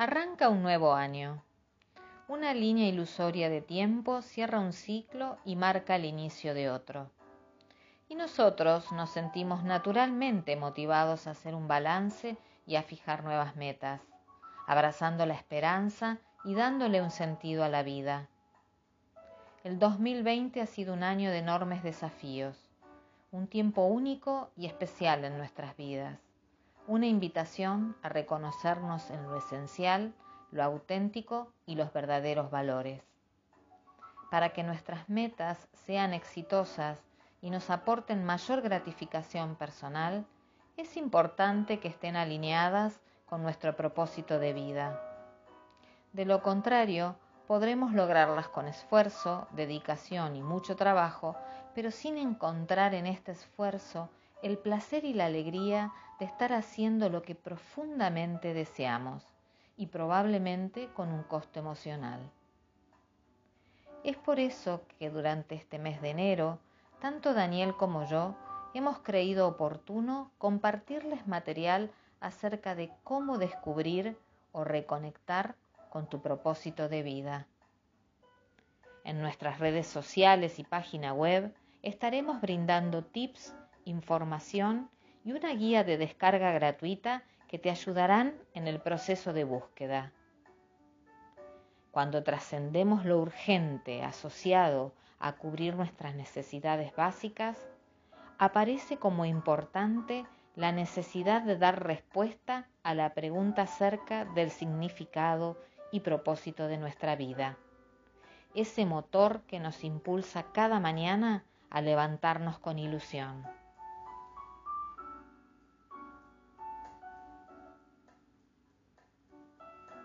Arranca un nuevo año. Una línea ilusoria de tiempo cierra un ciclo y marca el inicio de otro. Y nosotros nos sentimos naturalmente motivados a hacer un balance y a fijar nuevas metas, abrazando la esperanza y dándole un sentido a la vida. El 2020 ha sido un año de enormes desafíos, un tiempo único y especial en nuestras vidas una invitación a reconocernos en lo esencial, lo auténtico y los verdaderos valores. Para que nuestras metas sean exitosas y nos aporten mayor gratificación personal, es importante que estén alineadas con nuestro propósito de vida. De lo contrario, podremos lograrlas con esfuerzo, dedicación y mucho trabajo, pero sin encontrar en este esfuerzo el placer y la alegría de estar haciendo lo que profundamente deseamos y probablemente con un costo emocional. Es por eso que durante este mes de enero, tanto Daniel como yo hemos creído oportuno compartirles material acerca de cómo descubrir o reconectar con tu propósito de vida. En nuestras redes sociales y página web estaremos brindando tips información y una guía de descarga gratuita que te ayudarán en el proceso de búsqueda. Cuando trascendemos lo urgente asociado a cubrir nuestras necesidades básicas, aparece como importante la necesidad de dar respuesta a la pregunta acerca del significado y propósito de nuestra vida. Ese motor que nos impulsa cada mañana a levantarnos con ilusión.